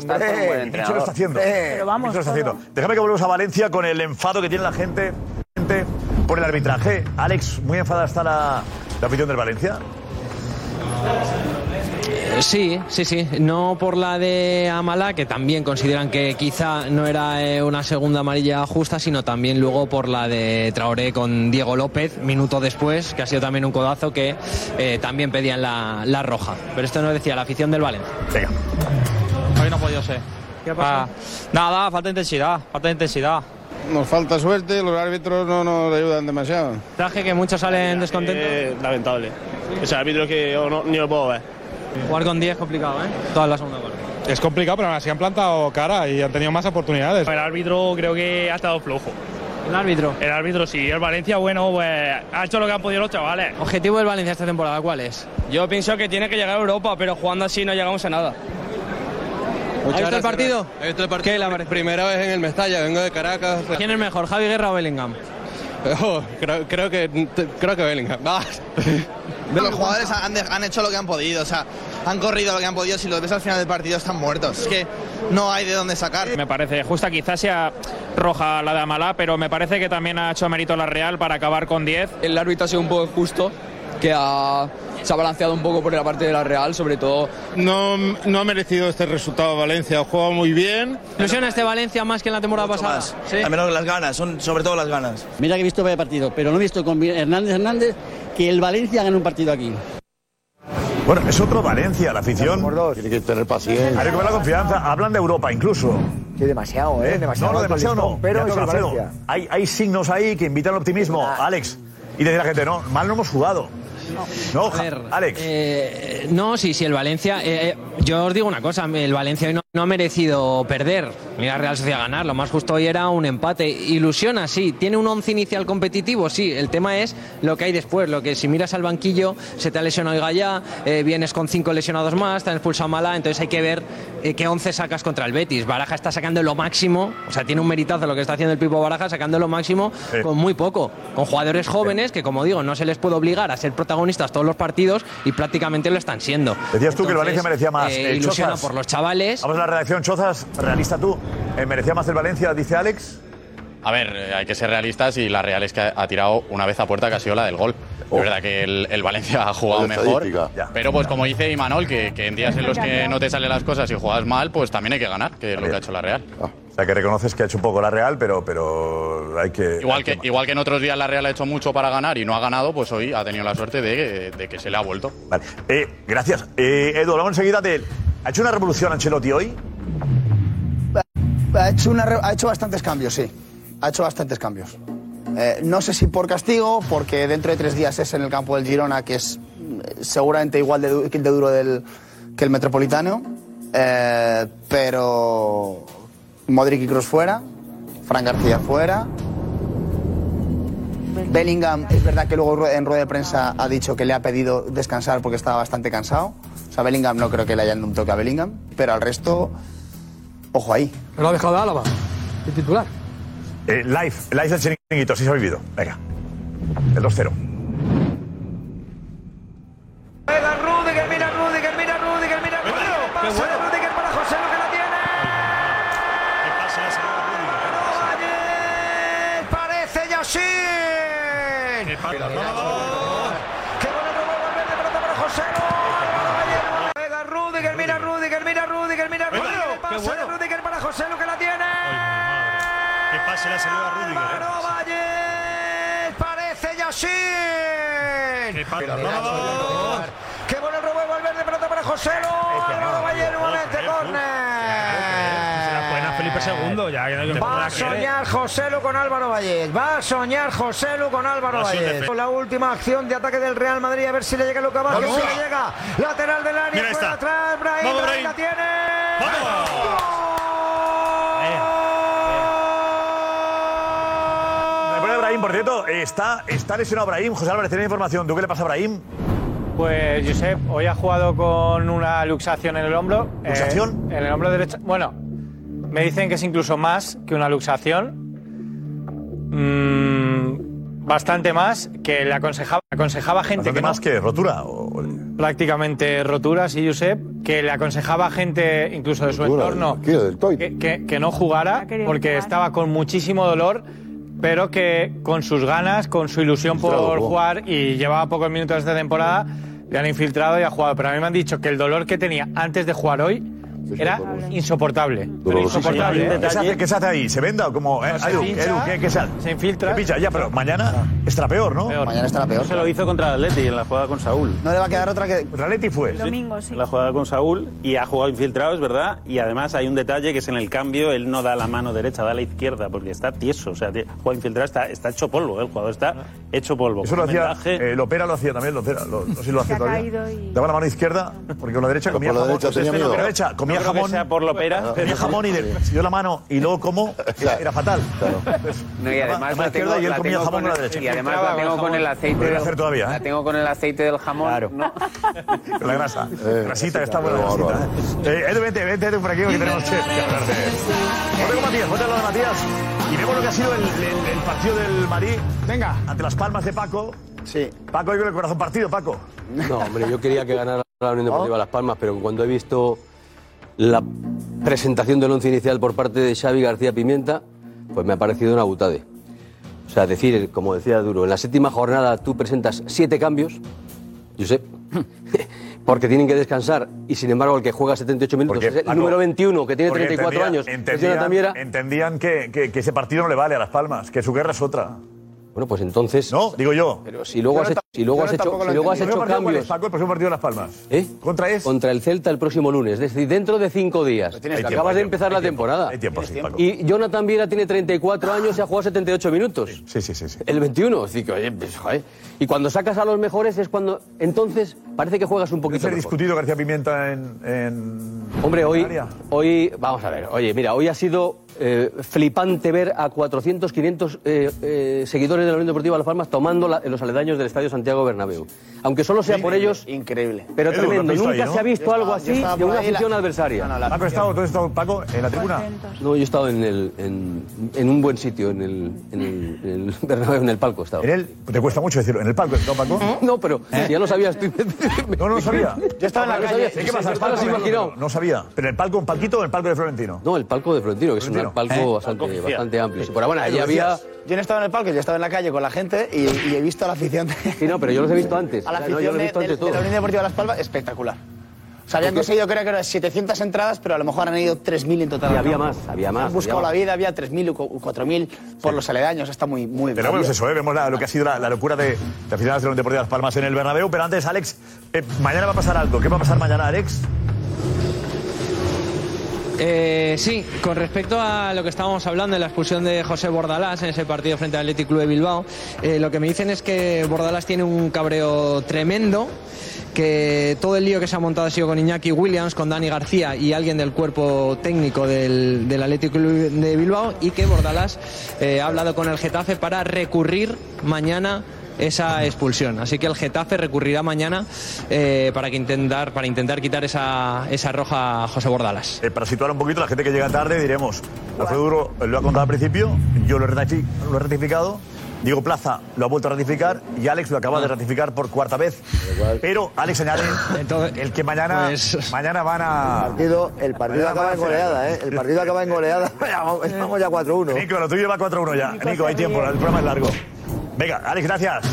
está haciendo. Pero vamos, todo. Déjame que volvamos a Valencia con el enfado que tiene la gente gente por el arbitraje. Alex, muy enfadada está la, la afición del Valencia. Eh, Sí, sí, sí. No por la de Amala, que también consideran que quizá no era eh, una segunda amarilla justa, sino también luego por la de Traoré con Diego López, minuto después, que ha sido también un codazo que eh, también pedían la, la roja. Pero esto nos decía la afición del Valencia. Venga. Hoy no ha podido ser. ¿Qué ha pasado? Ah, nada, falta de intensidad, falta de intensidad. Nos falta suerte, los árbitros no nos ayudan demasiado. Traje que muchos salen descontentos. Eh, lamentable. O sea, árbitro que yo no- ni lo puedo ver. Jugar con 10 es complicado, ¿eh? Toda la segunda parte. Es complicado, pero aún así han plantado cara y han tenido más oportunidades. El árbitro creo que ha estado flojo. ¿El árbitro? El árbitro sí, el Valencia, bueno, pues ha hecho lo que han podido los chavales. ¿Objetivo del Valencia esta temporada cuál es? Yo pienso que tiene que llegar a Europa, pero jugando así no llegamos a nada. ¿Ha visto el partido? ¿He visto el partido? ¿Qué parecido? Primera vez en el Mestalla, vengo de Caracas. ¿Quién es mejor, Javi Guerra o Bellingham? Oh, creo, creo que creo que Bellingham. Los jugadores han, de- han hecho lo que han podido, o sea, han corrido lo que han podido. Si los ves al final del partido, están muertos. Es que no hay de dónde sacar. Me parece justa, quizás sea roja la de Amalá, pero me parece que también ha hecho mérito la Real para acabar con 10. El árbitro ha sido un poco injusto, que ha, se ha balanceado un poco por la parte de la Real, sobre todo. No, no ha merecido este resultado Valencia, ha jugado muy bien. ¿Ilusiona este Valencia más que en la temporada pasada? Sí. A menos las ganas, son sobre todo las ganas. Mira que he visto vaya partido, pero no he visto con Hernández Hernández que el Valencia gane un partido aquí. Bueno, es otro Valencia, la afición. Tiene que tener paciencia. Hay que recuperar la confianza. Hablan de Europa incluso. Sí, demasiado, ¿eh? Demasiado. no, no, demasiado no. Pero es el Valencia. hay, hay signos ahí que invitan al optimismo, Alex. Y decir a la gente, no, mal no hemos jugado. No, A ver, Alex. eh, no, sí, sí, el Valencia. eh, eh, yo os digo una cosa: el Valencia hoy no, no ha merecido perder. Mira, Real Sociedad ganar. Lo más justo hoy era un empate. Ilusiona, sí. Tiene un once inicial competitivo, sí. El tema es lo que hay después. Lo que si miras al banquillo, se te ha lesionado Gallá, eh, vienes con cinco lesionados más, te han expulsado Mala. Entonces hay que ver qué once sacas contra el Betis. Baraja está sacando lo máximo. O sea, tiene un meritazo lo que está haciendo el Pipo Baraja, sacando lo máximo con muy poco. Con jugadores jóvenes que, como digo, no se les puede obligar a ser protagonistas todos los partidos y prácticamente lo están siendo. Decías tú que el Entonces, Valencia merecía más. eh, Eh, ilusiona Chozas. por los chavales. Vamos a la redacción, Chozas, realista tú. Eh, ¿Merecía más el Valencia, dice Alex? A ver, eh, hay que ser realistas y la Real es que ha, ha tirado una vez a puerta que ha sido la del gol. Es verdad que el, el Valencia ha jugado La mejor, estadística. ya. pero pues como dice Imanol, que, que en días en los que no te salen las cosas y juegas mal, pues también hay que ganar, que es lo que ha hecho la Real. O sea, que reconoces que ha hecho un poco la Real, pero, pero hay que... Igual hay que, igual que en otros días la Real ha hecho mucho para ganar y no ha ganado, pues hoy ha tenido la suerte de, de que se le ha vuelto. Vale. Eh, gracias. Eh, Edu, hablamos enseguida de... ¿Ha hecho una revolución Ancelotti hoy? Ha hecho, una ha hecho bastantes cambios, sí. Ha hecho bastantes cambios. Eh, no sé si por castigo, porque dentro de tres días es en el campo del Girona, que es eh, seguramente igual de, du- de duro del- que el Metropolitano. Eh, pero Modric y Kroos fuera, Fran García fuera. Bellingham, es verdad que luego en rueda de prensa ha dicho que le ha pedido descansar porque estaba bastante cansado. O sea, Bellingham no creo que le hayan dado un toque a Bellingham, pero al resto, ojo ahí. Lo ha dejado de Álava, el titular. Eh, live, live del chiringuito, sí se ha vivido. Venga. El 2-0. Juega Rudiger, mira Rudiger, mira Rudiger, mira Rudiger. Pase de Rudiger para José, lo que la tiene. Valles, Parece Yassin. Qué bueno, robo, volver de pelota para José. Juega Rudiger, mira Rudiger, mira Rudiger, mira Rudiger. Pase de Rudiger para José, lo que la tiene. Que pase la salida a Rudiger. Álvaro Valles, parece Yassin. Qué bueno el robo de volver de pelota para José. Álvaro Valles, nuevamente córner. Felipe II, ya que no hay que Va a soñar Joselu con Álvaro Valles. Va a soñar Joselu con Álvaro Va a ser Valles. defe- Con la última acción de ataque del Real Madrid. A ver si le llega Luca Vázquez. Si le llega. Lateral del área. Mira, atrás. Brahim. Vamos, Brahim la tiene. Me pone Brahim, por cierto, está, está lesionado Brahim. José Álvarez, ¿tiene información? ¿Tú qué le pasa a Brahim? Pues Josep, hoy ha jugado con una luxación en el hombro. eh, ¿Luxación? en el hombro derecho. Bueno, me dicen que es incluso más que una luxación. Mm, bastante más, que le aconsejaba, aconsejaba gente ¿Bastante que no- más que rotura? o- prácticamente rotura, sí, Josep, que le aconsejaba gente, incluso de su Rotura, entorno, que, que- que no jugara porque jugar. estaba con muchísimo dolor, pero que con sus ganas, con su ilusión por jugar y llevaba pocos minutos de temporada, le han infiltrado y ha jugado. Pero a mí me han dicho que el dolor que tenía antes de jugar hoy era insoportable. Pero insoportable. ¿eh? ¿Qué se, hace, qué se hace ahí? ¿Se venda o cómo? Eh, No, se Edu, pincha, Edu, ¿qué, qué se hace? Se infiltra. Se pincha, ya, pero mañana estará peor, ¿no? Mañana estará peor. Se lo hizo contra el Atleti en la jugada con Saúl. No le va a quedar otra que. Atleti fue. Domingo, sí. La jugada con Saúl y ha jugado infiltrado, es verdad. Y además hay un detalle que es en el cambio, él no da la mano derecha, da la izquierda, porque está tieso. O sea, juega infiltrado, está, está hecho polvo, ¿eh? el jugador está hecho polvo. Eso lo hacía, eh, Lopera lo hacía también, Lopera, lo- no sé si lo hace ha todavía. y- Daba la mano izquierda, porque con la derecha comía la derecha tenía Con la miedo. derecha comía No creo que jamón. sea por Lopera, Comía pero- jamón y de, si dio la mano y luego como, era, era fatal. No, y además la tengo, izquierda y él la comía tengo jamón con la el- derecha. y además la tengo con el aceite Lo hacer todavía, ¿eh? la tengo con el aceite del jamón. Claro. ¿no? La grasa. Eh, grasita está buena. grasita, ¿eh? Eh, Edu, vente, vente por aquí, que tenemos que hablar de... Ponte con Matías, ponte al lado de Matías. Y vemos lo que ha sido el, el- el partido del Marí. Venga. Ante las palmas de Paco. Sí. Paco, hoy con el corazón partido, Paco. No, hombre, yo quería que ganara la Unión Deportiva Las Palmas, pero cuando he visto la presentación del once inicial por parte de Xavi García Pimienta, pues me ha parecido una butade. O sea, decir, como decía Duro, en la séptima jornada tú presentas siete cambios, Josep, porque tienen que descansar y sin embargo el que juega 78 minutos Porque, es el Paco, número 21 que tiene Porque 34 entendía- años, Entendían, Jonathan Viera. entendían que, que- que ese partido no le vale a Las Palmas, que su guerra es otra. Bueno, pues entonces. No, digo yo. Pero si luego has hecho, si luego has hecho, si luego has hecho cambios. Paco, el próximo partido de Las Palmas. ¿Eh? ¿Contra es? Contra el Celta el próximo lunes, es decir, dentro de cinco días. Tiempo, acabas de empezar la hay tiempo, temporada. Hay tiempo, sí, Paco. Y Jonathan Viera tiene 34 años y ha jugado 78 minutos. Sí, sí, sí. sí. El 21. Así que, oye, pues, joder. Y cuando sacas a los mejores es cuando. Entonces parece que juegas un ¿Puede poquito ser mejor. discutido García Pimienta en. en- Hombre, hoy, en hoy, vamos a ver, oye, mira, hoy ha sido eh, flipante ver a 400, 500 eh, eh, seguidores de la Unión Deportiva Las Palmas tomando la- en los aledaños del Estadio Santiago Bernabéu. Aunque solo sea por ellos, Increíble. pero Edu, ¿lo has tremendo. Nunca ahí, no? se ha visto algo así de una la- afición adversaria. No, no, Paco, ¿has estado, ¿dónde has estado, Paco? ¿En la tribuna? No, yo he estado en, el, en, en un buen sitio, en el, en el, en el Bernabéu, en el palco he estado. ¿En él? ¿Te cuesta mucho decirlo? ¿En el palco? ¿No, Paco? No, pero si ya lo sabías. tú- No, no lo sabía. Yo estaba en la calle. ¿Qué pasa? No sabía. ¿Pero en el palco, un palquito o en el palco de Florentino? No, el palco de Florentino, que es un Florentino. palco ¿Eh? bastante, bastante amplio. Sí, pero bueno, allí había... Yo no estaba en el palco, yo estaba en la calle con la gente y, y he visto a la afición. de- Sí, no, pero yo los he visto antes. A la O sea, no, afición yo los he de, visto de- antes de la todos. Unión Deportiva Las Palmas, espectacular. O sea, habían conseguido, creo que eran 700 entradas, pero a lo mejor han ido 3.000 en total. Y había más, había más, Han buscado había la vida, había 3.000 o 4.000 por los aledaños, está muy, muy Pero bueno, es eso, ¿eh? vemos la- lo que ha sido la, la locura de, de aficionados de la Unión Deportiva Las Palmas en el Bernabéu. Pero antes, Alex, eh, mañana va a pasar algo. ¿Qué va a pasar mañana, Alex? Eh, sí, con respecto a lo que estábamos hablando de la expulsión de José Bordalás en ese partido frente al Athletic Club de Bilbao, eh, lo que me dicen es que Bordalás tiene un cabreo tremendo, que todo el lío que se ha montado ha sido con Iñaki Williams, con Dani García y alguien del cuerpo técnico del, del Athletic Club de Bilbao y que Bordalás eh, ha hablado con el Getafe para recurrir mañana esa expulsión. Así que el Getafe recurrirá mañana eh, para, que intentar, para intentar quitar esa, esa roja a José Bordalas. Eh, para situar un poquito la gente que llega tarde, diremos, Alfredo Duro lo ha contado al principio, yo lo he, ratificado, Diego Plaza lo ha vuelto a ratificar y Alex lo acaba de ratificar por cuarta vez. Pero Alex añade el que mañana, mañana van a... partido, el partido acaba en goleada. ¿eh? El partido acaba en goleada. Estamos ya 4-1. Nico, lo tuyo va 4-1 ya. Nico, hay tiempo, el programa es largo. Venga, Alex, gracias.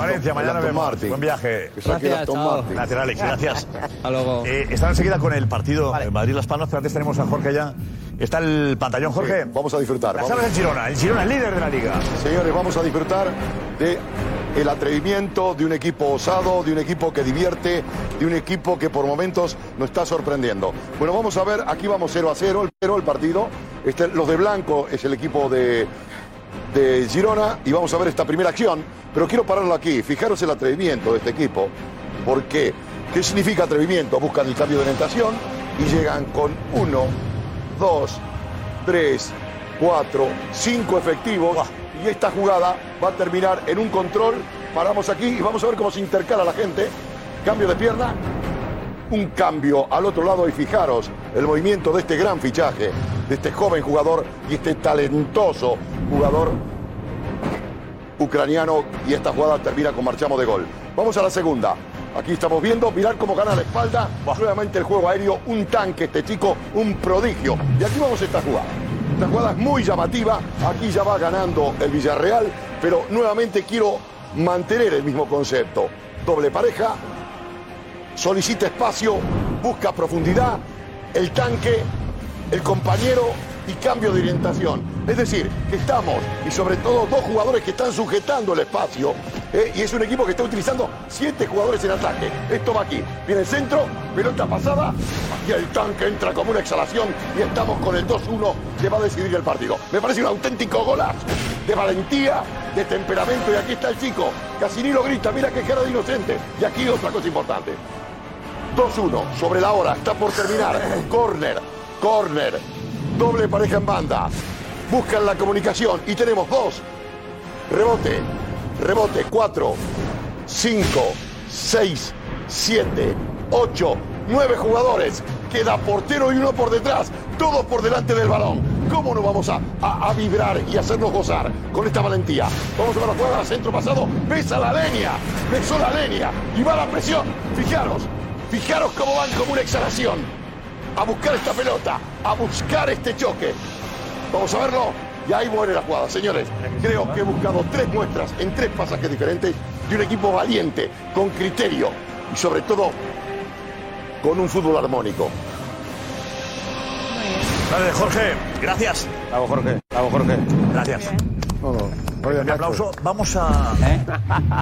Valencia, mañana vemos. Martin. Buen viaje. Que Gracias. Gracias, Alex, gracias. Hasta luego. Eh, estamos enseguida con el partido en Madrid-Las Palmas, pero antes tenemos a Jorge ya. Está el pantallón, Jorge. vamos a disfrutar. Las vamos. del Girona, el Girona, el líder de la liga. Señores, vamos a disfrutar de el atrevimiento de un equipo osado, de un equipo que divierte, de un equipo que por momentos nos está sorprendiendo. Bueno, vamos a ver, aquí vamos 0 a 0, el, 0 el partido. Este, los de blanco es el equipo de, de Girona y vamos a ver esta primera acción. Pero quiero pararlo aquí, fijaros el atrevimiento de este equipo, porque ¿qué significa atrevimiento? Buscan el cambio de orientación y llegan con uno, dos, tres, cuatro, cinco efectivos. Y esta jugada va a terminar en un control. Paramos aquí y vamos a ver cómo se intercala la gente. Cambio de pierna. Un cambio al otro lado y fijaros el movimiento de este gran fichaje, de este joven jugador y este talentoso jugador ucraniano y esta jugada termina con marchamos de gol. Vamos a la segunda. Aquí estamos viendo, mirar cómo gana la espalda, nuevamente el juego aéreo, un tanque, este chico, un prodigio. Y aquí vamos a esta jugada. Esta jugada es muy llamativa, aquí ya va ganando el Villarreal, pero nuevamente quiero mantener el mismo concepto. Doble pareja, solicita espacio, busca profundidad, el tanque, el compañero y cambio de orientación. Es decir, estamos, y sobre todo dos jugadores que están sujetando el espacio, ¿eh? y es un equipo que está utilizando siete jugadores en ataque. Esto va aquí, viene el centro, pelota pasada, y el tanque entra como una exhalación, y estamos con el 2-1 que va a decidir el partido. Me parece un auténtico golazo de valentía, de temperamento, y aquí está el chico, casi ni lo grita, mira qué cara de inocente. Y aquí otra cosa importante. 2-1 sobre la hora, está por terminar. Corner, corner, doble pareja en banda. Buscan la comunicación y tenemos dos. Rebote, rebote, 4, 5, 6, 7, 8, 9 jugadores. Queda portero y uno por detrás, todos por delante del balón. ¿Cómo no vamos a, a- a vibrar y hacernos gozar con esta valentía? Vamos a ver la jugada, centro pasado, pesa la leña, pesó la leña y va la presión. Fijaros, fijaros cómo van como una exhalación a buscar esta pelota, a buscar este choque. Vamos a verlo. Y ahí muere la jugada. Señores, creo que he buscado tres muestras en tres pasajes diferentes de un equipo valiente, con criterio, y sobre todo con un fútbol armónico. Vale, Jorge, gracias. Bravo, Jorge. Bravo, Jorge. Gracias. No, no. Un aplauso. Vamos a.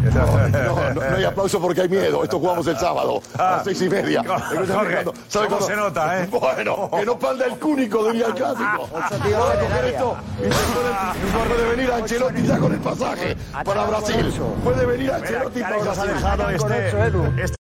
No, no, no hay aplauso porque hay miedo. Esto jugamos el sábado a las seis y media. Jorge, ¿cómo se nota, eh? Bueno, que no panda el cúnico, diría el clásico. Vamos a coger esto y se puede, puede venir Ancelotti ya con el pasaje para Brasil. Puede venir Ancelotti para Brasil. este, este-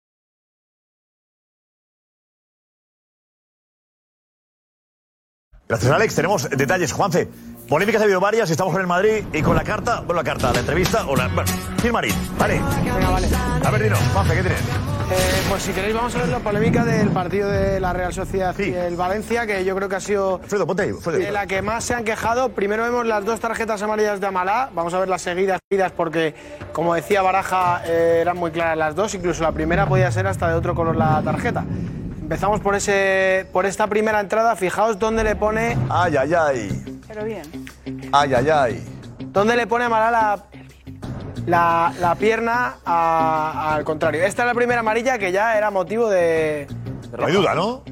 Gracias, Alex. Tenemos detalles, Juanfe. Polémicas ha habido varias, estamos con el Madrid y con la carta, bueno, la carta, la entrevista o la. Bueno, Gil Marín, vale. Venga, vale. A ver, dinos, Juanfe, ¿qué tienes? Eh, pues si queréis vamos a ver la polémica del partido de la Real Sociedad y el Valencia, que yo creo que ha sido de la que más se han quejado. Primero vemos las dos tarjetas amarillas de Amalá, vamos a ver las seguidas, seguidas porque, como decía Baraja, eh, eran muy claras las dos, incluso la primera podía ser hasta de otro color la tarjeta. Empezamos por, ese, por esta primera entrada, fijaos dónde le pone... Ay, ay, ay. Pero bien. Ay, ay, ay. ¿Dónde le pone Amalá la, la, la pierna a- al contrario? Esta es la primera amarilla que ya era motivo de... No hay duda, ¿no?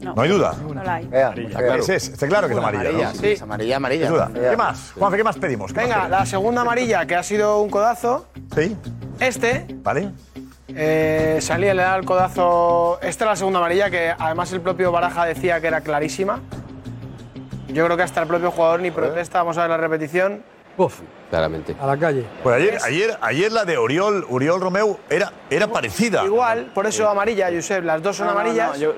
No, hay duda. No la hay. Está claro. Es, es, está claro que es amarilla. ¿no? Sí. Es amarilla, amarilla. Sin duda. ¿Qué más? Juanfe, ¿qué más pedimos? ¿Qué más Venga, pedimos? la segunda amarilla, que ha sido un codazo. Sí. Este. Vale. Eh, salía, le da el codazo. Esta es la segunda amarilla, que además el propio Baraja decía que era clarísima. Yo creo que hasta el propio jugador ni protesta. Vamos a ver la repetición. Claramente. A la calle. Pues ayer, ayer, ayer la de Oriol, Oriol Romeu era, era parecida. Igual, por eso amarilla, Josep. Las dos son No, no, no, amarillas. yo-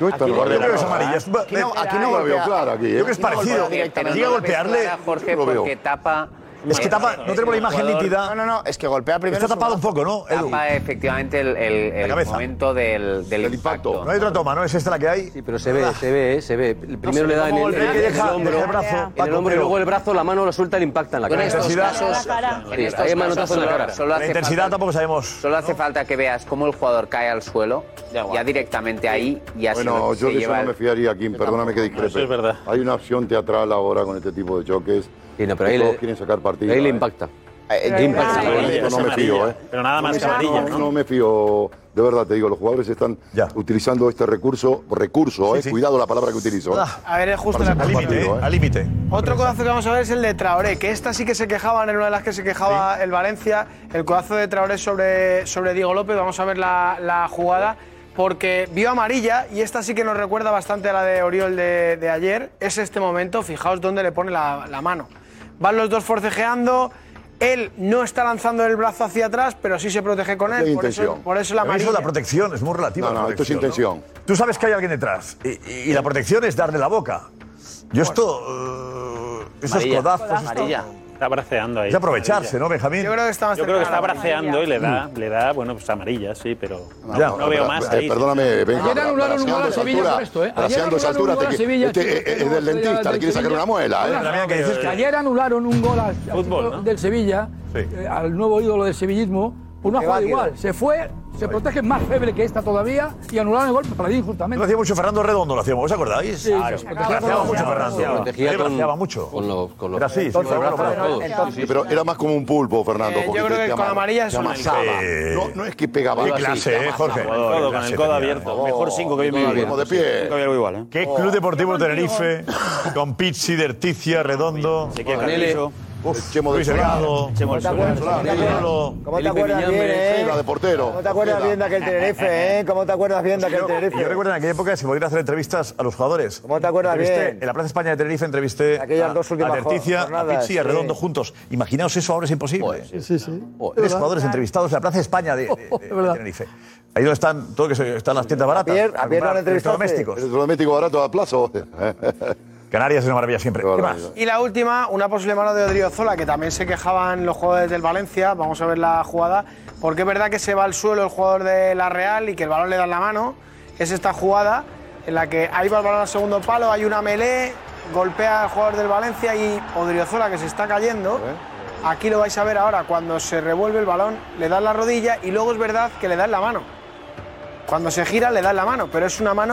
Yo Aquí no yo veo creo es amarilla. Aquí no- aquí no la veo clara. Aquí, ¿eh? Yo creo que es parecido. Llega a golpearle. Jorge, lo porque tapa. Es que tapa, no tenemos la imagen El nítida. No, no, no, es que golpea primero. Está tapado un poco, ¿no, Edu? Tapa efectivamente el, el- el cabeza. momento del, del impacto. No hay otra toma, ¿no? ¿Es esta la que hay? Sí, pero se ve, se ve, eh, se ve. El primero le da en el, en el- en el hombro, el en el hombro y luego el brazo, la mano lo suelta y le impacta en la cara. estos intensidad- casos, en estos casos en la solo, La intensidad falta, tampoco sabemos. solo hace falta que veas cómo el jugador cae al suelo, ya directamente ahí, ya se, Bueno, yo de eso no me fiaría, Kim, perdóname que discrepe. eso es verdad. Hay una opción teatral ahora con este tipo de choques. Sí, no, pero ahí Todos le- quieren sacar partido. Ahí le ¿eh? impacta. Eh, impacta. Ay. Yo no me fío, ¿eh? Pero nada más No, ¿no? no me fío, de verdad te digo, los jugadores están Ya. utilizando este recurso, recurso, Sí, eh, sí. cuidado la palabra que utilizo. ¿eh? A ver, es justo la Al límite, ¿eh? ¿eh? Al límite. Otro codazo que vamos a ver es el de Traoré, que esta sí que se quejaban, era una de las que se quejaba el Valencia. El codazo de Traoré sobre, sobre Diego López. Vamos a ver la, la jugada. Porque vio amarilla y esta sí que nos recuerda bastante a la de Oriol de, de ayer. Es este momento, fijaos dónde le pone la, la mano. Van los dos forcejeando. Él no está lanzando el brazo hacia atrás, pero sí se protege con él. Por eso, intención. por eso la Pero eso amarilla. la protección es muy relativa. No, no, esto es intención. ¿no? Tú sabes que hay alguien detrás y, y- y la protección es darle la boca. Yo esto. eh, esos Amarilla. codazos. esto- Amarilla. Está braceando ahí. Es aprovecharse, ¿no, Benjamín? Yo creo que está más Yo creo que está braceando y le da, le da, bueno, pues amarilla, sí, pero no, Ya, no veo más eh, ahí. Perdóname, venga. Ayer anularon un gol a Sevilla por esto, ¿eh? Ayer Braceando esa anularon un altura, gol a te- Sevilla, este chicos, es- del dentista, le quiere sacar Sevilla. una muela, ¿eh? Ayer anularon un gol al- del Sevilla, eh, al nuevo ídolo del sevillismo, por una jugada igual. Se fue, se protege más feble que esta todavía y anularon el gol para mí Lo injustamente. hacía mucho Fernando Redondo, lo hacíamos, ¿os acordáis? Sí, Claro. se protegía Braceaba con- mucho Fernando. Protegía con, mucho. con los, con los Era así, sí, con los brazos claro. todos. Sí, pero era más como un pulpo, Fernando. Eh, yo creo que con ama- amarilla es un- amasaba. Eh, No, no es que pegaba Qué clase, ¿eh. Jorge? Con el codo, abierto. Mejor cinco que vi en mi vida. Como de pie. ¿eh? ¿Qué Club Deportivo Tenerife? Con Pizzi, Derticia, Redondo. Ezequiel Manele. Uf, Chemo del. Delgado. Chemo del Solar. Manolo. ¿Cómo te acuerdas bien, eh? De portero. ¿Cómo te acuerdas bien de aquel Tenerife, eh? ¿Cómo te acuerdas bien de aquel Tenerife? yo recuerdo en aquella época que se podían hacer entrevistas a los jugadores. ¿Cómo te acuerdas bien? En la Plaza España de Tenerife entrevisté Aquellas a, dos últimas a a Pizzi y a. Redondo juntos. Imaginaos eso ahora es imposible. Sí, sí. Tres jugadores entrevistados en la Plaza España de. Tenerife. Ahí donde están, todo que están las tiendas baratas. Pierre- a Pierre comprar le entrevistaste. electrodomésticos. Electrodoméstico barato a plazo. Canarias es una maravilla siempre. ¿Qué más? Y la última, una posible mano de Odriozola, que también se quejaban los jugadores del Valencia. Vamos a ver la jugada. Porque es verdad que se va al suelo el jugador de la Real y que el balón le da en la mano. Es esta jugada en la que ahí va el balón al segundo palo, hay una melé, golpea al jugador del Valencia y Odriozola que se está cayendo. Aquí lo vais a ver ahora, cuando se revuelve el balón, le da en la rodilla y luego es verdad que le da en la mano. Cuando se gira, le da en la mano, pero es una mano